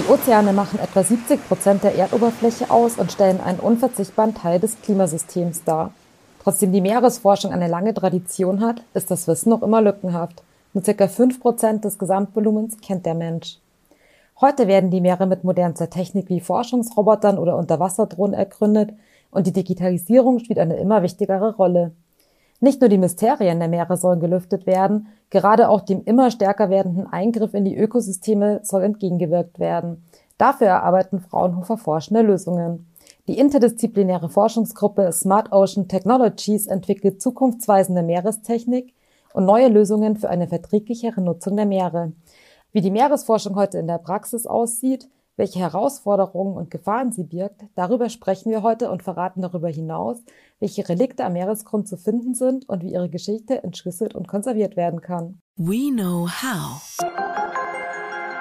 Die Ozeane machen etwa 70 Prozent der Erdoberfläche aus und stellen einen unverzichtbaren Teil des Klimasystems dar. Trotzdem die Meeresforschung eine lange Tradition hat, ist das Wissen noch immer lückenhaft. Nur circa 5 Prozent des Gesamtvolumens kennt der Mensch. Heute werden die Meere mit modernster Technik wie Forschungsrobotern oder Unterwasserdrohnen ergründet und die Digitalisierung spielt eine immer wichtigere Rolle. Nicht nur die Mysterien der Meere sollen gelüftet werden, gerade auch dem immer stärker werdenden Eingriff in die Ökosysteme soll entgegengewirkt werden. Dafür erarbeiten Fraunhofer forschende Lösungen. Die interdisziplinäre Forschungsgruppe Smart Ocean Technologies entwickelt zukunftsweisende Meerestechnik und neue Lösungen für eine verträglichere Nutzung der Meere. Wie die Meeresforschung heute in der Praxis aussieht, welche Herausforderungen und Gefahren sie birgt, darüber sprechen wir heute und verraten darüber hinaus, welche Relikte am Meeresgrund zu finden sind und wie ihre Geschichte entschlüsselt und konserviert werden kann. We Know How.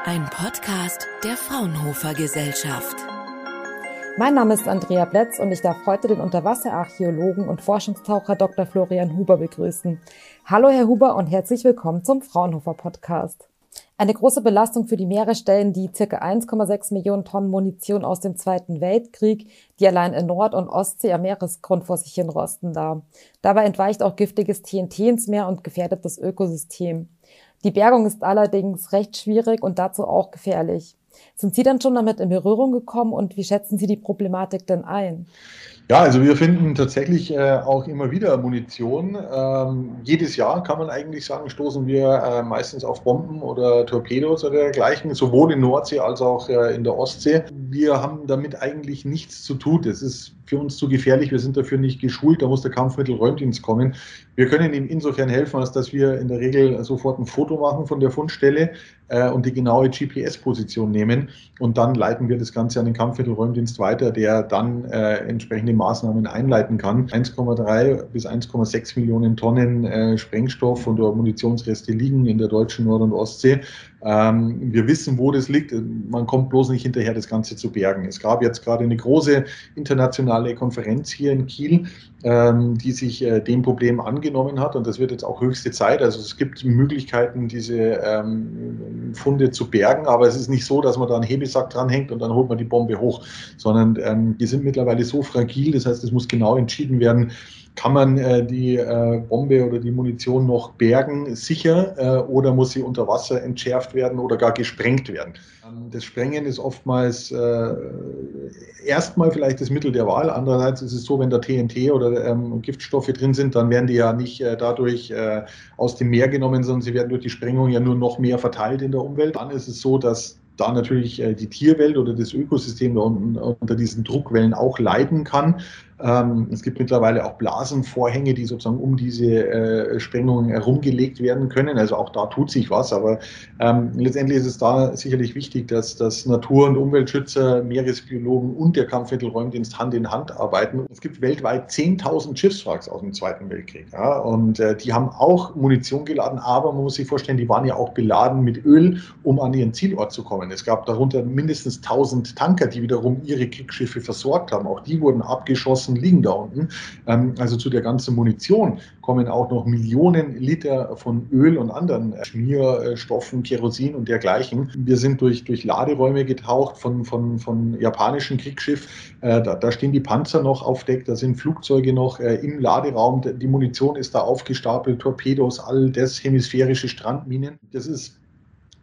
Ein Podcast der Fraunhofer Gesellschaft. Mein Name ist Andrea Bletz und ich darf heute den Unterwasserarchäologen und Forschungstaucher Dr. Florian Huber begrüßen. Hallo Herr Huber und herzlich willkommen zum Fraunhofer Podcast. Eine große Belastung für die Meere stellen die ca. 1,6 Millionen Tonnen Munition aus dem Zweiten Weltkrieg, die allein in Nord- und Ostsee am Meeresgrund vor sich hin rosten dar. Dabei entweicht auch giftiges TNT ins Meer und gefährdet das Ökosystem. Die Bergung ist allerdings recht schwierig und dazu auch gefährlich. Sind Sie dann schon damit in Berührung gekommen und wie schätzen Sie die Problematik denn ein? Ja, also wir finden tatsächlich äh, auch immer wieder Munition. Ähm, jedes Jahr kann man eigentlich sagen, stoßen wir äh, meistens auf Bomben oder Torpedos oder dergleichen, sowohl in Nordsee als auch äh, in der Ostsee. Wir haben damit eigentlich nichts zu tun. Das ist für uns zu gefährlich, wir sind dafür nicht geschult, da muss der Kampfmittelräumdienst kommen. Wir können ihm insofern helfen, als dass wir in der Regel sofort ein Foto machen von der Fundstelle äh, und die genaue GPS-Position nehmen und dann leiten wir das Ganze an den Kampfmittelräumdienst weiter, der dann äh, entsprechende Maßnahmen einleiten kann. 1,3 bis 1,6 Millionen Tonnen äh, Sprengstoff und Munitionsreste liegen in der deutschen Nord- und Ostsee. Ähm, wir wissen, wo das liegt. Man kommt bloß nicht hinterher, das Ganze zu bergen. Es gab jetzt gerade eine große internationale Konferenz hier in Kiel, die sich äh, dem Problem angenommen hat. Und das wird jetzt auch höchste Zeit. Also es gibt Möglichkeiten, diese ähm, Funde zu bergen. Aber es ist nicht so, dass man da einen Hebesack dranhängt und dann holt man die Bombe hoch, sondern ähm, die sind mittlerweile so fragil. Das heißt, es muss genau entschieden werden, kann man äh, die äh, Bombe oder die Munition noch bergen, sicher, äh, oder muss sie unter Wasser entschärft werden oder gar gesprengt werden? Ähm, das Sprengen ist oftmals äh, erstmal vielleicht das Mittel der Wahl. Andererseits ist es so, wenn da TNT oder ähm, Giftstoffe drin sind, dann werden die ja nicht äh, dadurch äh, aus dem Meer genommen, sondern sie werden durch die Sprengung ja nur noch mehr verteilt in der Umwelt. Dann ist es so, dass da natürlich die Tierwelt oder das Ökosystem da unten unter diesen Druckwellen auch leiden kann. Ähm, es gibt mittlerweile auch Blasenvorhänge, die sozusagen um diese äh, Sprengungen herumgelegt werden können. Also auch da tut sich was. Aber ähm, letztendlich ist es da sicherlich wichtig, dass, dass Natur- und Umweltschützer, Meeresbiologen und der Kampfmittelräumdienst Hand in Hand arbeiten. Es gibt weltweit 10.000 Schiffswracks aus dem Zweiten Weltkrieg. Ja, und äh, die haben auch Munition geladen, aber man muss sich vorstellen, die waren ja auch beladen mit Öl, um an ihren Zielort zu kommen. Es gab darunter mindestens 1.000 Tanker, die wiederum ihre Kriegsschiffe versorgt haben. Auch die wurden abgeschossen Ressourcen liegen da unten. Ähm, also zu der ganzen Munition kommen auch noch Millionen Liter von Öl und anderen Schmierstoffen, Kerosin und dergleichen. Wir sind durch, durch Laderäume getaucht von, von, von japanischen Kriegsschiff. Äh, da, da stehen die Panzer noch auf Deck, da sind Flugzeuge noch äh, im Laderaum. Die Munition ist da aufgestapelt, Torpedos, all das, hemisphärische Strandminen. Das ist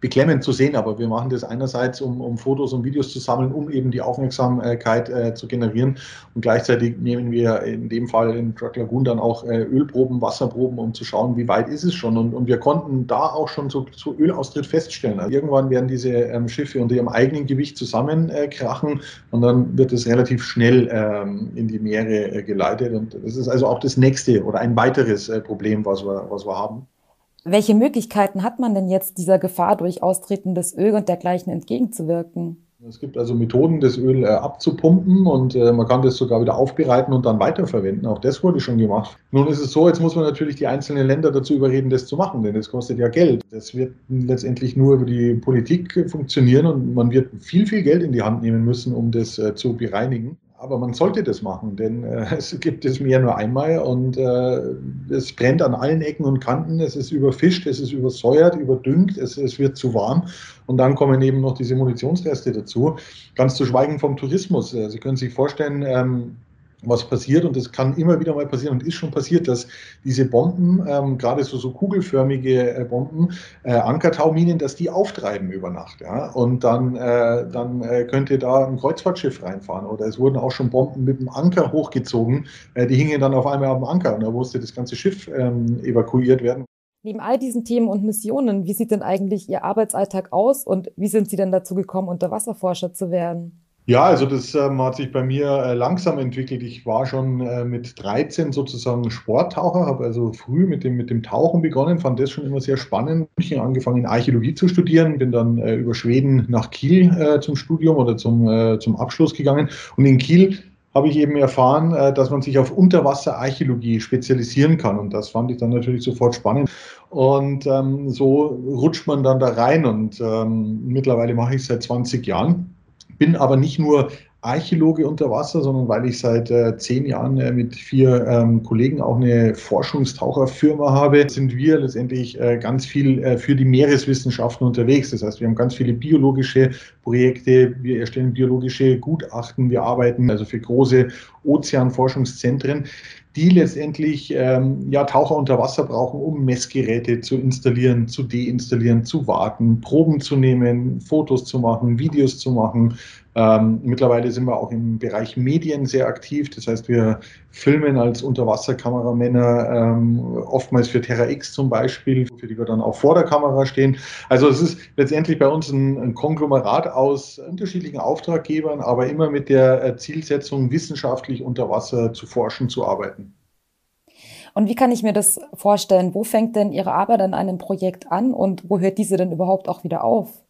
beklemmend zu sehen, aber wir machen das einerseits, um, um Fotos und Videos zu sammeln, um eben die Aufmerksamkeit äh, zu generieren und gleichzeitig nehmen wir in dem Fall in Truck Lagoon dann auch äh, Ölproben, Wasserproben, um zu schauen, wie weit ist es schon und, und wir konnten da auch schon so, so Ölaustritt feststellen. Also irgendwann werden diese ähm, Schiffe unter ihrem eigenen Gewicht zusammenkrachen äh, und dann wird es relativ schnell ähm, in die Meere äh, geleitet und das ist also auch das nächste oder ein weiteres äh, Problem, was wir, was wir haben. Welche Möglichkeiten hat man denn jetzt, dieser Gefahr durch austretendes Öl und dergleichen entgegenzuwirken? Es gibt also Methoden, das Öl äh, abzupumpen und äh, man kann das sogar wieder aufbereiten und dann weiterverwenden. Auch das wurde schon gemacht. Nun ist es so, jetzt muss man natürlich die einzelnen Länder dazu überreden, das zu machen, denn das kostet ja Geld. Das wird letztendlich nur über die Politik funktionieren und man wird viel, viel Geld in die Hand nehmen müssen, um das äh, zu bereinigen. Aber man sollte das machen, denn äh, es gibt es mehr nur einmal und äh, es brennt an allen Ecken und Kanten. Es ist überfischt, es ist übersäuert, überdüngt, es, es wird zu warm und dann kommen eben noch diese Munitionsreste dazu. Ganz zu schweigen vom Tourismus. Äh, Sie können sich vorstellen, ähm, was passiert und das kann immer wieder mal passieren und ist schon passiert, dass diese Bomben, ähm, gerade so, so kugelförmige äh, Bomben, äh, Ankertauminen, dass die auftreiben über Nacht. Ja? Und dann, äh, dann äh, könnte da ein Kreuzfahrtschiff reinfahren oder es wurden auch schon Bomben mit dem Anker hochgezogen, äh, die hingen dann auf einmal am Anker und da musste das ganze Schiff ähm, evakuiert werden. Neben all diesen Themen und Missionen, wie sieht denn eigentlich Ihr Arbeitsalltag aus und wie sind Sie denn dazu gekommen, Unterwasserforscher zu werden? Ja, also das ähm, hat sich bei mir äh, langsam entwickelt. Ich war schon äh, mit 13 sozusagen Sporttaucher, habe also früh mit dem, mit dem Tauchen begonnen, fand das schon immer sehr spannend. Ich habe angefangen, Archäologie zu studieren, bin dann äh, über Schweden nach Kiel äh, zum Studium oder zum, äh, zum Abschluss gegangen. Und in Kiel habe ich eben erfahren, äh, dass man sich auf Unterwasserarchäologie spezialisieren kann. Und das fand ich dann natürlich sofort spannend. Und ähm, so rutscht man dann da rein. Und ähm, mittlerweile mache ich es seit 20 Jahren bin aber nicht nur Archäologe unter Wasser, sondern weil ich seit äh, zehn Jahren äh, mit vier ähm, Kollegen auch eine Forschungstaucherfirma habe, sind wir letztendlich äh, ganz viel äh, für die Meereswissenschaften unterwegs. Das heißt, wir haben ganz viele biologische Projekte, wir erstellen biologische Gutachten, wir arbeiten also für große Ozeanforschungszentren, die letztendlich ähm, ja, Taucher unter Wasser brauchen, um Messgeräte zu installieren, zu deinstallieren, zu warten, Proben zu nehmen, Fotos zu machen, Videos zu machen, ähm, mittlerweile sind wir auch im Bereich Medien sehr aktiv. Das heißt, wir filmen als Unterwasserkameramänner ähm, oftmals für Terra X zum Beispiel, für die wir dann auch vor der Kamera stehen. Also es ist letztendlich bei uns ein, ein Konglomerat aus unterschiedlichen Auftraggebern, aber immer mit der äh, Zielsetzung, wissenschaftlich unter Wasser zu forschen, zu arbeiten. Und wie kann ich mir das vorstellen? Wo fängt denn Ihre Arbeit an einem Projekt an und wo hört diese denn überhaupt auch wieder auf?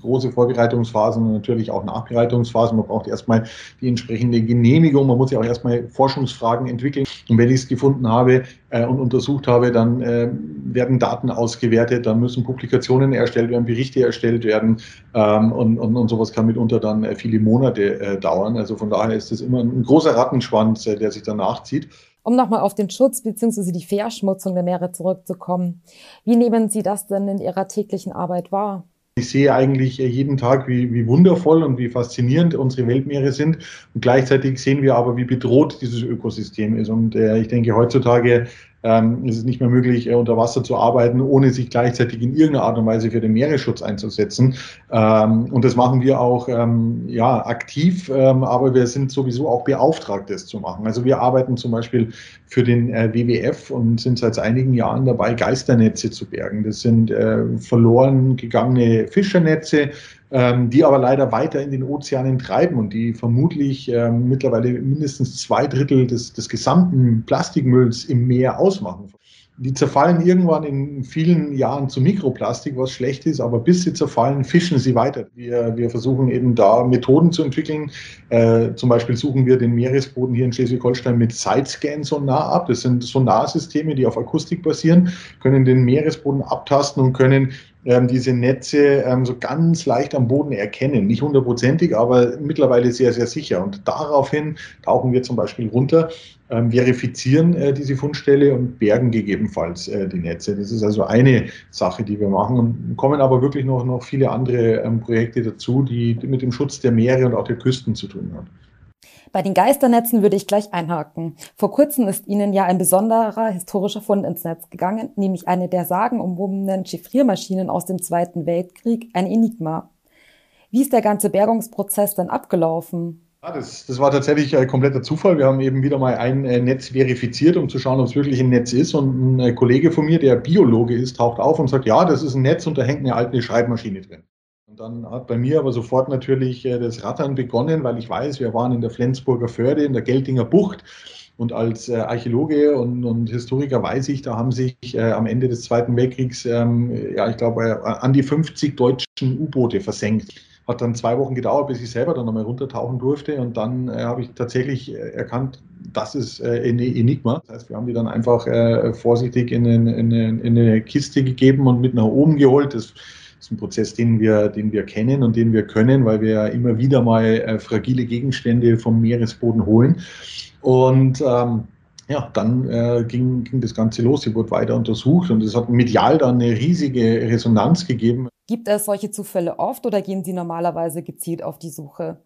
Große Vorbereitungsphasen und natürlich auch Nachbereitungsphasen. Man braucht erstmal die entsprechende Genehmigung. Man muss ja auch erstmal Forschungsfragen entwickeln. Und wenn ich es gefunden habe äh, und untersucht habe, dann äh, werden Daten ausgewertet, dann müssen Publikationen erstellt werden, Berichte erstellt werden. Ähm, und, und, und sowas kann mitunter dann äh, viele Monate äh, dauern. Also von daher ist das immer ein großer Rattenschwanz, äh, der sich danach zieht. Um nochmal auf den Schutz bzw. die Verschmutzung der Meere zurückzukommen. Wie nehmen Sie das denn in Ihrer täglichen Arbeit wahr? Ich sehe eigentlich jeden Tag, wie, wie wundervoll und wie faszinierend unsere Weltmeere sind. Und gleichzeitig sehen wir aber, wie bedroht dieses Ökosystem ist. Und äh, ich denke, heutzutage ähm, ist es nicht mehr möglich, äh, unter Wasser zu arbeiten, ohne sich gleichzeitig in irgendeiner Art und Weise für den Meeresschutz einzusetzen. Ähm, und das machen wir auch ähm, ja, aktiv, ähm, aber wir sind sowieso auch beauftragt, das zu machen. Also wir arbeiten zum Beispiel für den äh, WWF und sind seit einigen Jahren dabei, Geisternetze zu bergen. Das sind äh, verloren gegangene Fischernetze, die aber leider weiter in den Ozeanen treiben und die vermutlich ähm, mittlerweile mindestens zwei Drittel des, des gesamten Plastikmülls im Meer ausmachen. Die zerfallen irgendwann in vielen Jahren zu Mikroplastik, was schlecht ist, aber bis sie zerfallen, fischen sie weiter. Wir, wir versuchen eben da Methoden zu entwickeln. Äh, zum Beispiel suchen wir den Meeresboden hier in Schleswig-Holstein mit Sidescan-Sonar ab. Das sind Sonarsysteme, die auf Akustik basieren, können den Meeresboden abtasten und können ähm, diese Netze ähm, so ganz leicht am Boden erkennen. Nicht hundertprozentig, aber mittlerweile sehr, sehr sicher. Und daraufhin tauchen wir zum Beispiel runter, ähm, verifizieren äh, diese Fundstelle und bergen gegebenenfalls äh, die Netze. Das ist also eine Sache, die wir machen. Und kommen aber wirklich noch, noch viele andere ähm, Projekte dazu, die mit dem Schutz der Meere und auch der Küsten zu tun haben. Bei den Geisternetzen würde ich gleich einhaken. Vor kurzem ist Ihnen ja ein besonderer historischer Fund ins Netz gegangen, nämlich eine der sagenumwobenen Chiffriermaschinen aus dem Zweiten Weltkrieg, ein Enigma. Wie ist der ganze Bergungsprozess dann abgelaufen? Ja, das, das war tatsächlich ein kompletter Zufall. Wir haben eben wieder mal ein äh, Netz verifiziert, um zu schauen, ob es wirklich ein Netz ist. Und ein äh, Kollege von mir, der Biologe ist, taucht auf und sagt, ja, das ist ein Netz und da hängt eine alte Schreibmaschine drin. Und dann hat bei mir aber sofort natürlich äh, das Rattern begonnen, weil ich weiß, wir waren in der Flensburger Förde, in der Geltinger Bucht. Und als äh, Archäologe und, und, Historiker weiß ich, da haben sich äh, am Ende des Zweiten Weltkriegs, ähm, ja, ich glaube, an die 50 deutschen U-Boote versenkt. Hat dann zwei Wochen gedauert, bis ich selber dann nochmal runtertauchen durfte. Und dann äh, habe ich tatsächlich erkannt, das ist ein Enigma. Das heißt, wir haben die dann einfach vorsichtig in, in, in, in, eine Kiste gegeben und mit nach oben geholt. Das ist ein Prozess, den wir, den wir kennen und den wir können, weil wir ja immer wieder mal äh, fragile Gegenstände vom Meeresboden holen. Und ähm, ja, dann äh, ging, ging das Ganze los. Sie wurde weiter untersucht und es hat medial dann eine riesige Resonanz gegeben. Gibt es solche Zufälle oft oder gehen Sie normalerweise gezielt auf die Suche?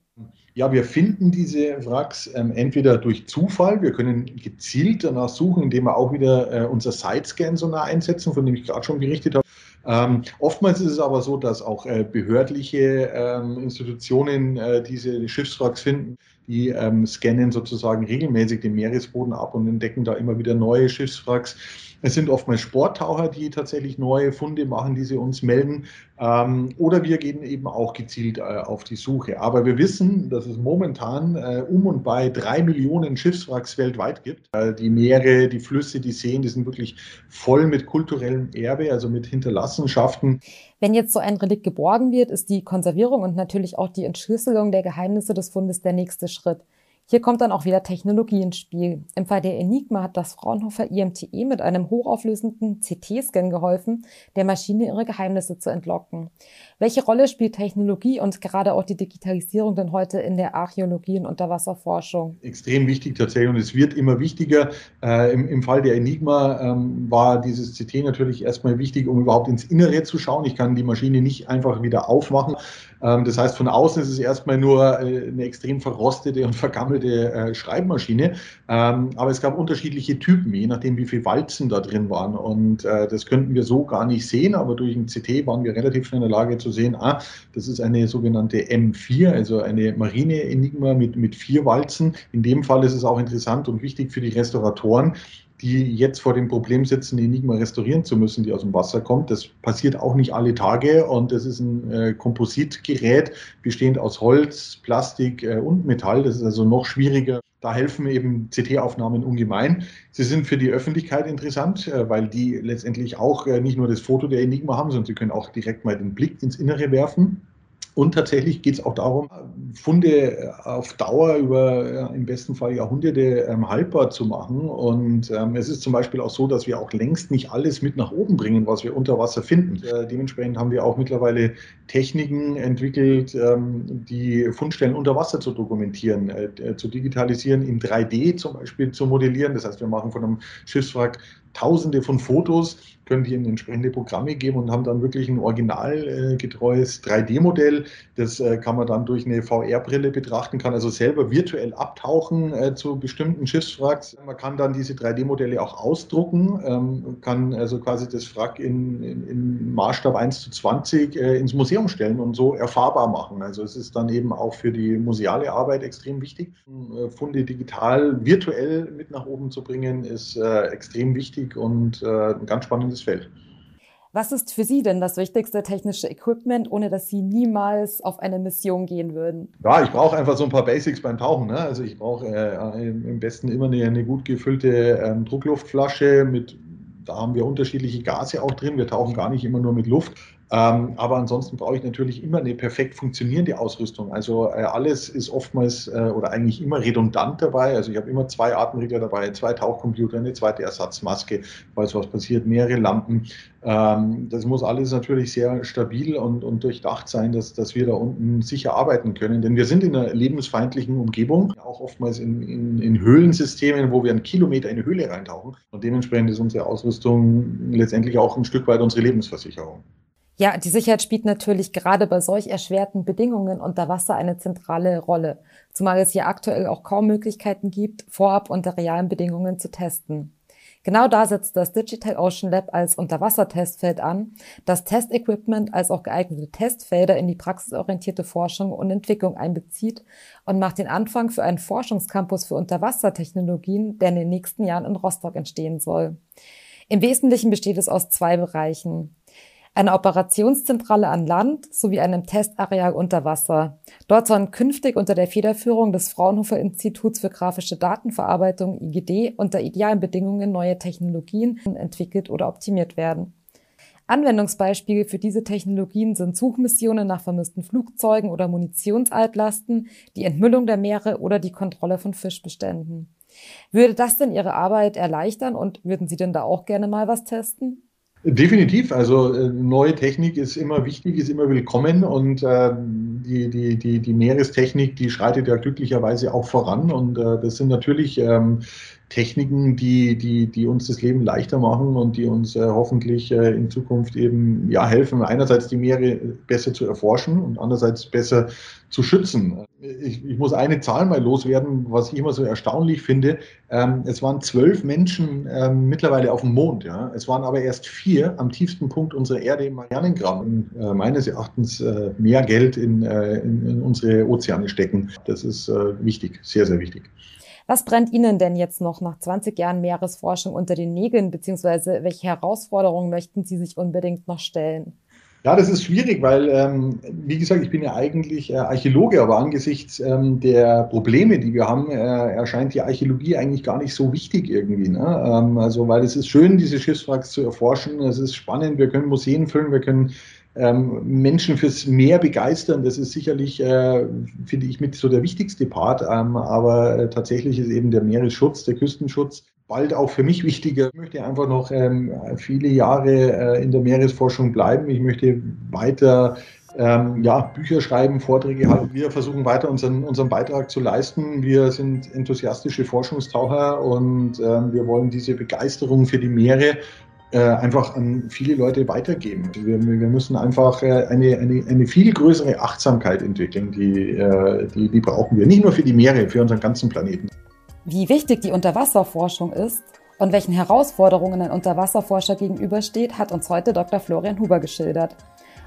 Ja, wir finden diese Wracks ähm, entweder durch Zufall, wir können gezielt danach suchen, indem wir auch wieder äh, unser Side-Scan-Sonar einsetzen, von dem ich gerade schon berichtet habe. Ähm, oftmals ist es aber so, dass auch äh, behördliche ähm, Institutionen äh, diese Schiffswracks finden. Die ähm, scannen sozusagen regelmäßig den Meeresboden ab und entdecken da immer wieder neue Schiffswracks. Es sind oftmals Sporttaucher, die tatsächlich neue Funde machen, die sie uns melden. Ähm, oder wir gehen eben auch gezielt äh, auf die Suche. Aber wir wissen, dass es momentan äh, um und bei drei Millionen Schiffswracks weltweit gibt. Äh, die Meere, die Flüsse, die Seen, die sind wirklich voll mit kulturellem Erbe, also mit Hinterlassenschaften. Wenn jetzt so ein Relikt geborgen wird, ist die Konservierung und natürlich auch die Entschlüsselung der Geheimnisse des Fundes der nächste Schritt. Hier kommt dann auch wieder Technologie ins Spiel. Im Fall der Enigma hat das Fraunhofer IMTE mit einem hochauflösenden CT-Scan geholfen, der Maschine ihre Geheimnisse zu entlocken. Welche Rolle spielt Technologie und gerade auch die Digitalisierung denn heute in der Archäologie und Unterwasserforschung? Extrem wichtig tatsächlich und es wird immer wichtiger. Äh, im, im, Fall der Enigma ähm, war dieses CT natürlich erstmal wichtig, um überhaupt ins Innere zu schauen. Ich kann die Maschine nicht einfach wieder aufmachen. Ähm, das heißt, von außen ist es erstmal nur äh, eine extrem verrostete und vergammelte äh, Schreibmaschine. Ähm, aber es gab unterschiedliche Typen, je nachdem, wie viele Walzen da drin waren. Und äh, das könnten wir so gar nicht sehen, aber durch ein CT waren wir relativ schnell in der Lage zu sehen, ah, das ist eine sogenannte M4, also eine Marine-Enigma mit, mit vier Walzen. In dem Fall ist es auch interessant und wichtig für die Restauratoren, die jetzt vor dem Problem sitzen, Enigma restaurieren zu müssen, die aus dem Wasser kommt. Das passiert auch nicht alle Tage und das ist ein äh, Kompositgerät, bestehend aus Holz, Plastik äh, und Metall. Das ist also noch schwieriger. Da helfen eben CT-Aufnahmen ungemein. Sie sind für die Öffentlichkeit interessant, äh, weil die letztendlich auch äh, nicht nur das Foto der Enigma haben, sondern sie können auch direkt mal den Blick ins Innere werfen. Und tatsächlich geht es auch darum, Funde auf Dauer über im besten Fall Jahrhunderte ähm, haltbar zu machen. Und ähm, es ist zum Beispiel auch so, dass wir auch längst nicht alles mit nach oben bringen, was wir unter Wasser finden. Äh, dementsprechend haben wir auch mittlerweile Techniken entwickelt, ähm, die Fundstellen unter Wasser zu dokumentieren, äh, äh zu digitalisieren, in 3D zum Beispiel zu modellieren. Das heißt, wir machen von einem Schiffswrack tausende von Fotos, können die in entsprechende Programme geben und haben dann wirklich ein originalgetreues äh, 3D-Modell. Das äh, kann man dann durch eine VR-Brille betrachten, kann also selber virtuell abtauchen äh, zu bestimmten Schiffswracks. Man kann dann diese 3D-Modelle auch ausdrucken, ähm, kann also quasi das Wrack in, in, in Maßstab 1 zu 20 äh, ins Museum stellen und so erfahrbar machen. Also es ist dann eben auch für die museale Arbeit extrem wichtig. Funde digital, virtuell mit nach oben zu bringen, ist extrem wichtig wichtig und äh, ein ganz spannendes Feld. Was ist für Sie denn das wichtigste technische Equipment, ohne dass Sie niemals auf eine Mission gehen würden? Ja, ich brauche einfach so ein paar Basics beim Tauchen. Ne? Also ich brauche äh, im besten immer eine, eine gut gefüllte ähm, Druckluftflasche mit, da haben wir unterschiedliche Gase auch drin. Wir tauchen gar nicht immer nur mit Luft. Ähm, aber ansonsten brauche ich natürlich immer eine perfekt funktionierende Ausrüstung. Also äh, alles ist oftmals äh, oder eigentlich immer redundant dabei. Also ich habe immer zwei Atemregler dabei, zwei Tauchcomputer, eine zweite Ersatzmaske, falls was passiert, mehrere Lampen. Ähm, das muss alles natürlich sehr stabil und, und durchdacht sein, dass, dass wir da unten sicher arbeiten können. Denn wir sind in einer lebensfeindlichen Umgebung, auch oftmals in, in, in Höhlensystemen, wo wir einen Kilometer in eine Höhle reintauchen. Und dementsprechend ist unsere Ausrüstung letztendlich auch ein Stück weit unsere Lebensversicherung. Ja, die Sicherheit spielt natürlich gerade bei solch erschwerten Bedingungen unter Wasser eine zentrale Rolle, zumal es hier aktuell auch kaum Möglichkeiten gibt, vorab unter realen Bedingungen zu testen. Genau da setzt das Digital Ocean Lab als Unterwassertestfeld an, das Testequipment als auch geeignete Testfelder in die praxisorientierte Forschung und Entwicklung einbezieht und macht den Anfang für einen Forschungscampus für Unterwassertechnologien, der in den nächsten Jahren in Rostock entstehen soll. Im Wesentlichen besteht es aus zwei Bereichen einer Operationszentrale an Land sowie einem Testareal unter Wasser. Dort sollen künftig unter der Federführung des Fraunhofer Instituts für grafische Datenverarbeitung IGD unter idealen Bedingungen neue Technologien entwickelt oder optimiert werden. Anwendungsbeispiele für diese Technologien sind Suchmissionen nach vermissten Flugzeugen oder Munitionsaltlasten, die Entmüllung der Meere oder die Kontrolle von Fischbeständen. Würde das denn Ihre Arbeit erleichtern und würden Sie denn da auch gerne mal was testen? Definitiv. Also äh, neue Technik ist immer wichtig, ist immer willkommen und äh, die, die, die, die Meerestechnik, die schreitet ja glücklicherweise auch voran und äh, das sind natürlich ähm, Techniken, die, die, die uns das Leben leichter machen und die uns äh, hoffentlich äh, in Zukunft eben ja, helfen, einerseits die Meere besser zu erforschen und andererseits besser zu schützen. Ich, ich muss eine Zahl mal loswerden, was ich immer so erstaunlich finde. Ähm, es waren zwölf Menschen ähm, mittlerweile auf dem Mond. Ja? Es waren aber erst vier am tiefsten Punkt unserer Erde im Marianengraben. Äh, meines Erachtens äh, mehr Geld in, äh, in, in, unsere Ozeane stecken. Das ist äh, wichtig, sehr, sehr wichtig. Was brennt Ihnen denn jetzt noch nach 20 Jahren Meeresforschung unter den Nägeln, beziehungsweise welche Herausforderungen möchten Sie sich unbedingt noch stellen? Ja, das ist schwierig, weil, ähm, wie gesagt, ich bin ja eigentlich äh, Archäologe, aber angesichts ähm, der Probleme, die wir haben, äh, erscheint die Archäologie eigentlich gar nicht so wichtig irgendwie. Ne? Ähm, also, weil es ist schön, diese Schiffswracks zu erforschen, es ist spannend, wir können Museen füllen, wir können ähm, Menschen fürs Meer begeistern. Das ist sicherlich, äh, finde ich, mit so der wichtigste Part. Ähm, aber äh, tatsächlich ist eben der Meeresschutz, der Küstenschutz bald auch für mich wichtiger. Ich möchte einfach noch ähm, viele Jahre äh, in der Meeresforschung bleiben. Ich möchte weiter ähm, ja, Bücher schreiben, Vorträge halten. Wir versuchen weiter unseren, unseren Beitrag zu leisten. Wir sind enthusiastische Forschungstaucher und ähm, wir wollen diese Begeisterung für die Meere äh, einfach an viele Leute weitergeben. Wir, wir müssen einfach äh, eine, eine, eine viel größere Achtsamkeit entwickeln, die, äh, die, die brauchen wir. Nicht nur für die Meere, für unseren ganzen Planeten. Wie wichtig die Unterwasserforschung ist und welchen Herausforderungen ein Unterwasserforscher gegenübersteht, hat uns heute Dr. Florian Huber geschildert.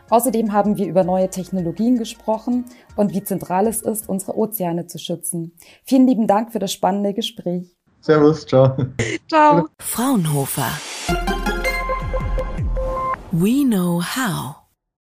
Außerdem haben wir über neue Technologien gesprochen und wie zentral es ist, unsere Ozeane zu schützen. Vielen lieben Dank für das spannende Gespräch. Servus, ciao. Ciao. Fraunhofer. We know how.